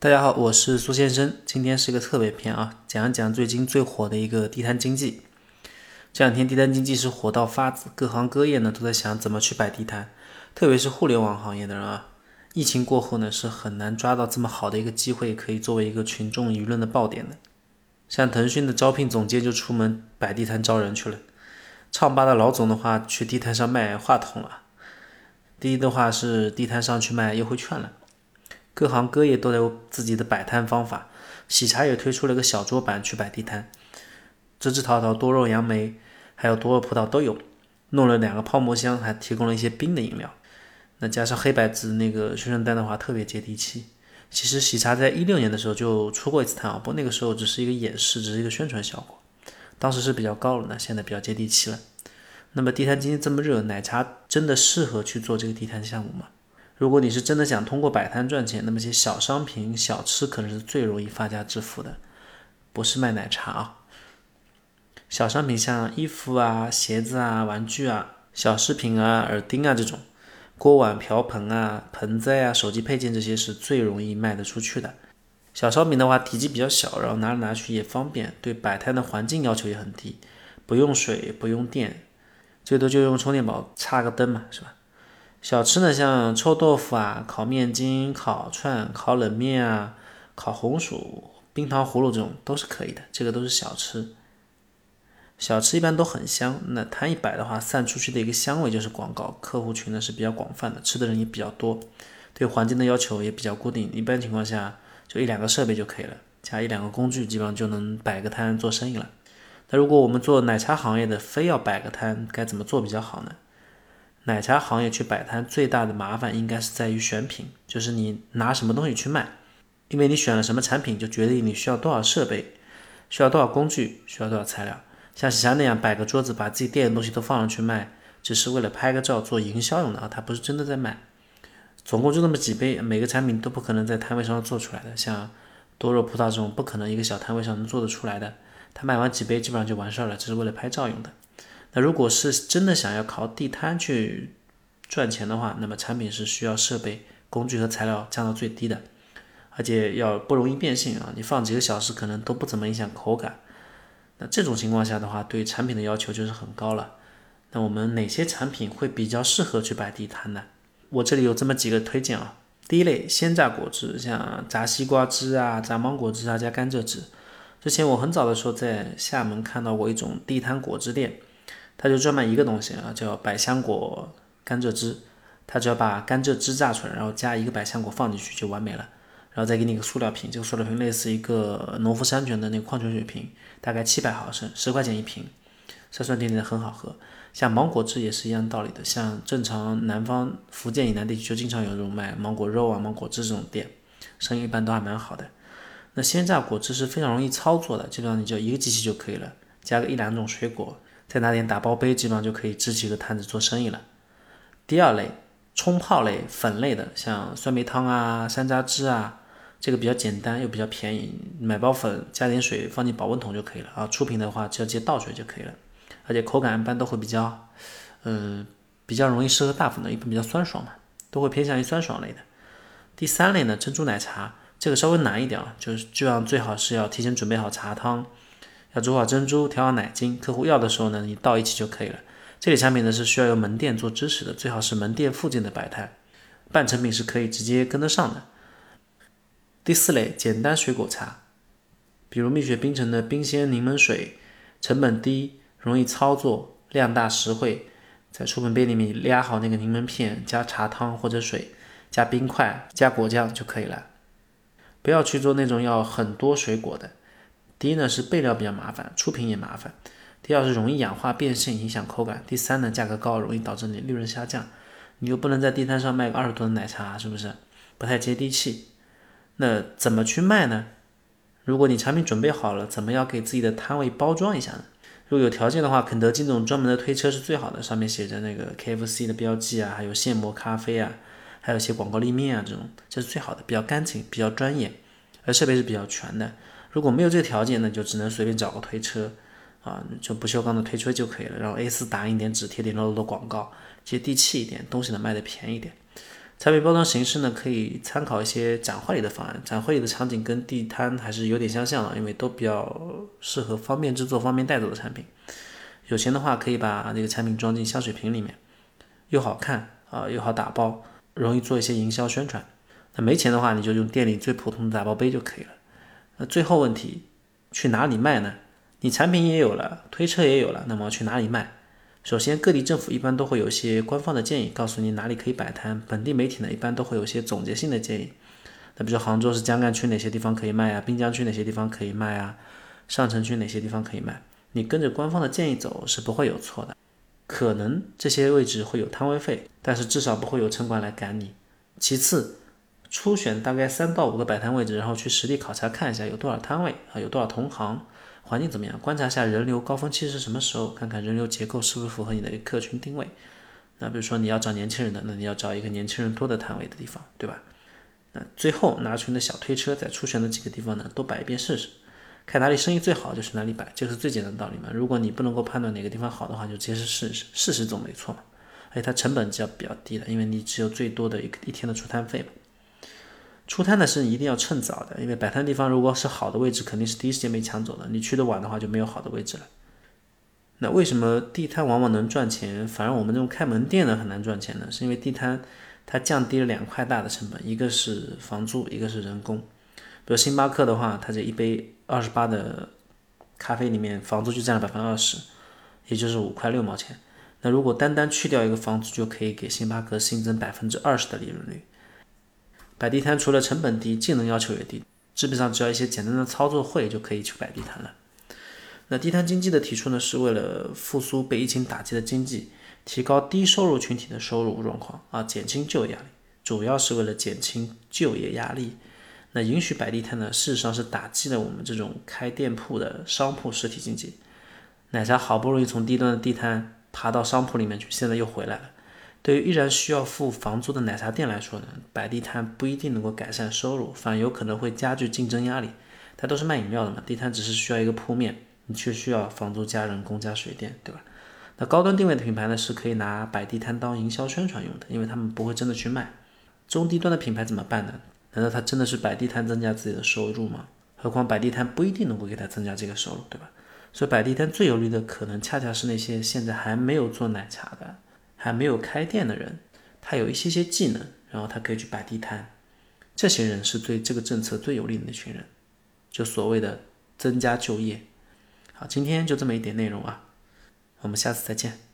大家好，我是苏先生，今天是个特别篇啊，讲一讲最近最火的一个地摊经济。这两天地摊经济是火到发紫，各行各业呢都在想怎么去摆地摊，特别是互联网行业的人啊，疫情过后呢是很难抓到这么好的一个机会，可以作为一个群众舆论的爆点的。像腾讯的招聘总监就出门摆地摊招人去了，唱吧的老总的话去地摊上卖话筒了，第一的话是地摊上去卖优惠券了。各行各业都有自己的摆摊方法，喜茶也推出了个小桌板去摆地摊，芝芝桃桃、多肉杨梅还有多肉葡萄都有，弄了两个泡沫箱，还提供了一些冰的饮料。那加上黑白纸那个宣传单的话，特别接地气。其实喜茶在一六年的时候就出过一次摊啊，不过那个时候只是一个演示，只是一个宣传效果，当时是比较高了，那现在比较接地气了。那么地摊经济这么热，奶茶真的适合去做这个地摊项目吗？如果你是真的想通过摆摊赚钱，那么些小商品、小吃可能是最容易发家致富的，不是卖奶茶啊。小商品像衣服啊、鞋子啊、玩具啊、小饰品啊、耳钉啊这种，锅碗瓢盆啊、盆栽啊、手机配件这些是最容易卖得出去的。小商品的话，体积比较小，然后拿来拿去也方便，对摆摊的环境要求也很低，不用水，不用电，最多就用充电宝插个灯嘛，是吧？小吃呢，像臭豆腐啊、烤面筋、烤串、烤冷面啊、烤红薯、冰糖葫芦这种都是可以的，这个都是小吃。小吃一般都很香，那摊一摆的话，散出去的一个香味就是广告。客户群呢是比较广泛的，吃的人也比较多，对环境的要求也比较固定。一般情况下，就一两个设备就可以了，加一两个工具，基本上就能摆个摊做生意了。那如果我们做奶茶行业的，非要摆个摊，该怎么做比较好呢？奶茶行业去摆摊最大的麻烦应该是在于选品，就是你拿什么东西去卖，因为你选了什么产品，就决定你需要多少设备，需要多少工具，需要多少材料。像喜茶那样摆个桌子，把自己店的东西都放上去卖，只是为了拍个照做营销用的啊，他不是真的在卖。总共就那么几杯，每个产品都不可能在摊位上做出来的。像多肉葡萄这种，不可能一个小摊位上能做得出来的。他卖完几杯，基本上就完事儿了，只是为了拍照用的。那如果是真的想要靠地摊去赚钱的话，那么产品是需要设备、工具和材料降到最低的，而且要不容易变性啊，你放几个小时可能都不怎么影响口感。那这种情况下的话，对产品的要求就是很高了。那我们哪些产品会比较适合去摆地摊呢？我这里有这么几个推荐啊。第一类鲜榨果汁，像榨西瓜汁啊、榨芒果汁啊、加甘蔗汁。之前我很早的时候在厦门看到过一种地摊果汁店。他就专卖一个东西啊，叫百香果甘蔗汁。他只要把甘蔗汁榨出来，然后加一个百香果放进去就完美了。然后再给你一个塑料瓶，这个塑料瓶类似一个农夫山泉的那个矿泉水瓶，大概七百毫升，十块钱一瓶，酸酸甜甜的很好喝。像芒果汁也是一样道理的，像正常南方福建以南地区就经常有这种卖芒果肉啊、芒果汁这种店，生意一般都还蛮好的。那鲜榨果汁是非常容易操作的，基本上你就一个机器就可以了，加个一两种水果。再拿点打包杯，基本上就可以支起个摊子做生意了。第二类冲泡类粉类的，像酸梅汤啊、山楂汁啊，这个比较简单又比较便宜，买包粉加点水放进保温桶就可以了啊。出品的话只要直接倒水就可以了，而且口感一般都会比较，嗯，比较容易适合大粉的，一般比较酸爽嘛，都会偏向于酸爽类的。第三类呢，珍珠奶茶，这个稍微难一点啊，就是这样最好是要提前准备好茶汤。要煮好珍珠，调好奶精，客户要的时候呢，你倒一起就可以了。这类产品呢是需要由门店做支持的，最好是门店附近的摆摊，半成品是可以直接跟得上的。第四类简单水果茶，比如蜜雪冰城的冰鲜柠檬水，成本低，容易操作，量大实惠，在出门杯里面压好那个柠檬片，加茶汤或者水，加冰块，加果酱就可以了。不要去做那种要很多水果的。第一呢是备料比较麻烦，出品也麻烦；第二是容易氧化变性，影响口感；第三呢价格高，容易导致你利润下降。你又不能在地摊上卖个二十多的奶茶，是不是？不太接地气。那怎么去卖呢？如果你产品准备好了，怎么样给自己的摊位包装一下呢？如果有条件的话，肯德基那种专门的推车是最好的，上面写着那个 KFC 的标记啊，还有现磨咖啡啊，还有一些广告立面啊，这种这是最好的，比较干净，比较专业，而设备是比较全的。如果没有这个条件，那就只能随便找个推车，啊，就不锈钢的推车就可以了。然后 A4 打印点纸，贴点漏漏的广告，接地气一点，东西能卖的便宜点。产品包装形式呢，可以参考一些展会里的方案，展会里的场景跟地摊还是有点相像的，因为都比较适合方便制作、方便带走的产品。有钱的话，可以把这个产品装进香水瓶里面，又好看啊，又好打包，容易做一些营销宣传。那没钱的话，你就用店里最普通的打包杯就可以了。那最后问题，去哪里卖呢？你产品也有了，推车也有了，那么去哪里卖？首先，各地政府一般都会有一些官方的建议，告诉你哪里可以摆摊。本地媒体呢，一般都会有一些总结性的建议。那比如杭州是江干区哪些地方可以卖啊？滨江区哪些地方可以卖啊？上城区哪些地方可以卖？你跟着官方的建议走是不会有错的。可能这些位置会有摊位费，但是至少不会有城管来赶你。其次，初选大概三到五个摆摊位置，然后去实地考察看一下有多少摊位啊，有多少同行。环境怎么样？观察一下人流高峰期是什么时候，看看人流结构是不是符合你的客群定位。那比如说你要找年轻人的，那你要找一个年轻人多的摊位的地方，对吧？那最后拿出你的小推车，在初选的几个地方呢，都摆一遍试试，看哪里生意最好就去哪里摆，这是最简单的道理嘛。如果你不能够判断哪个地方好的话，就直接试试，试试总没错嘛。而且它成本就要比较低的，因为你只有最多的一个一天的出摊费嘛。出摊的是一定要趁早的，因为摆摊地方如果是好的位置，肯定是第一时间被抢走的。你去的晚的话，就没有好的位置了。那为什么地摊往往能赚钱，反而我们这种开门店的很难赚钱呢？是因为地摊它降低了两块大的成本，一个是房租，一个是人工。比如星巴克的话，它这一杯二十八的咖啡里面，房租就占了百分之二十，也就是五块六毛钱。那如果单单去掉一个房租，就可以给星巴克新增百分之二十的利润率。摆地摊除了成本低，技能要求也低，基本上只要一些简单的操作会就可以去摆地摊了。那地摊经济的提出呢，是为了复苏被疫情打击的经济，提高低收入群体的收入状况啊，减轻就业压力，主要是为了减轻就业压力。那允许摆地摊呢，事实上是打击了我们这种开店铺的商铺实体经济。奶茶好不容易从低端的地摊爬到商铺里面去，现在又回来了。对于依然需要付房租的奶茶店来说呢，摆地摊不一定能够改善收入，反而有可能会加剧竞争压力。它都是卖饮料的嘛，地摊只是需要一个铺面，你却需要房租加人工加水电，对吧？那高端定位的品牌呢，是可以拿摆地摊当营销宣传用的，因为他们不会真的去卖。中低端的品牌怎么办呢？难道他真的是摆地摊增加自己的收入吗？何况摆地摊不一定能够给他增加这个收入，对吧？所以摆地摊最有利的可能恰恰是那些现在还没有做奶茶的。还没有开店的人，他有一些些技能，然后他可以去摆地摊，这些人是对这个政策最有利的那群人，就所谓的增加就业。好，今天就这么一点内容啊，我们下次再见。